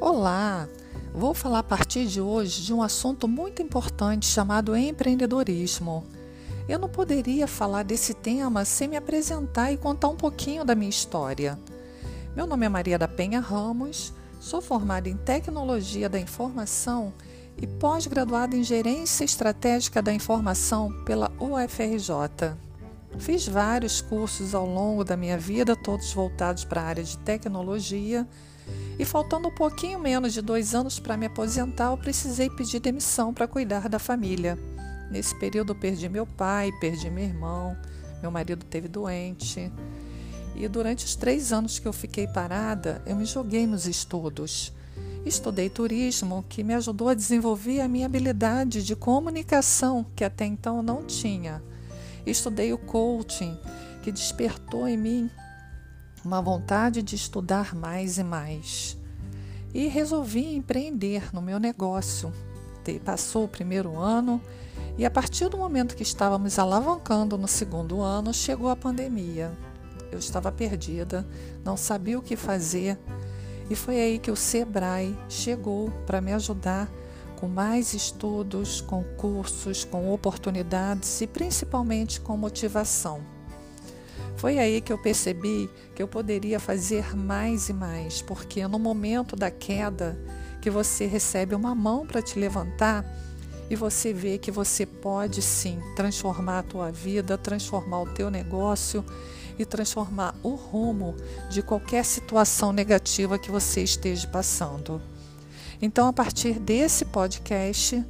Olá! Vou falar a partir de hoje de um assunto muito importante chamado empreendedorismo. Eu não poderia falar desse tema sem me apresentar e contar um pouquinho da minha história. Meu nome é Maria da Penha Ramos, sou formada em Tecnologia da Informação e pós-graduada em Gerência Estratégica da Informação pela UFRJ. Fiz vários cursos ao longo da minha vida, todos voltados para a área de tecnologia e faltando um pouquinho menos de dois anos para me aposentar, eu precisei pedir demissão para cuidar da família. Nesse período, eu perdi meu pai, perdi meu irmão, meu marido teve doente. E durante os três anos que eu fiquei parada, eu me joguei nos estudos. Estudei turismo, que me ajudou a desenvolver a minha habilidade de comunicação, que até então eu não tinha. Estudei o coaching, que despertou em mim uma vontade de estudar mais e mais. E resolvi empreender no meu negócio. Passou o primeiro ano e, a partir do momento que estávamos alavancando no segundo ano, chegou a pandemia. Eu estava perdida, não sabia o que fazer, e foi aí que o Sebrae chegou para me ajudar com mais estudos, com cursos, com oportunidades e principalmente com motivação. Foi aí que eu percebi que eu poderia fazer mais e mais, porque no momento da queda, que você recebe uma mão para te levantar e você vê que você pode sim transformar a tua vida, transformar o teu negócio e transformar o rumo de qualquer situação negativa que você esteja passando. Então, a partir desse podcast,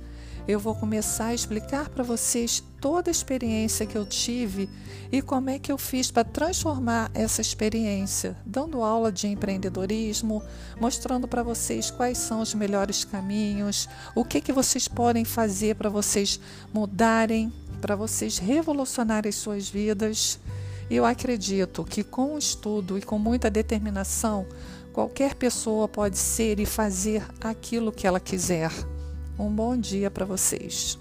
eu vou começar a explicar para vocês toda a experiência que eu tive e como é que eu fiz para transformar essa experiência, dando aula de empreendedorismo, mostrando para vocês quais são os melhores caminhos, o que que vocês podem fazer para vocês mudarem, para vocês revolucionarem suas vidas. Eu acredito que com o estudo e com muita determinação, qualquer pessoa pode ser e fazer aquilo que ela quiser. Um bom dia para vocês.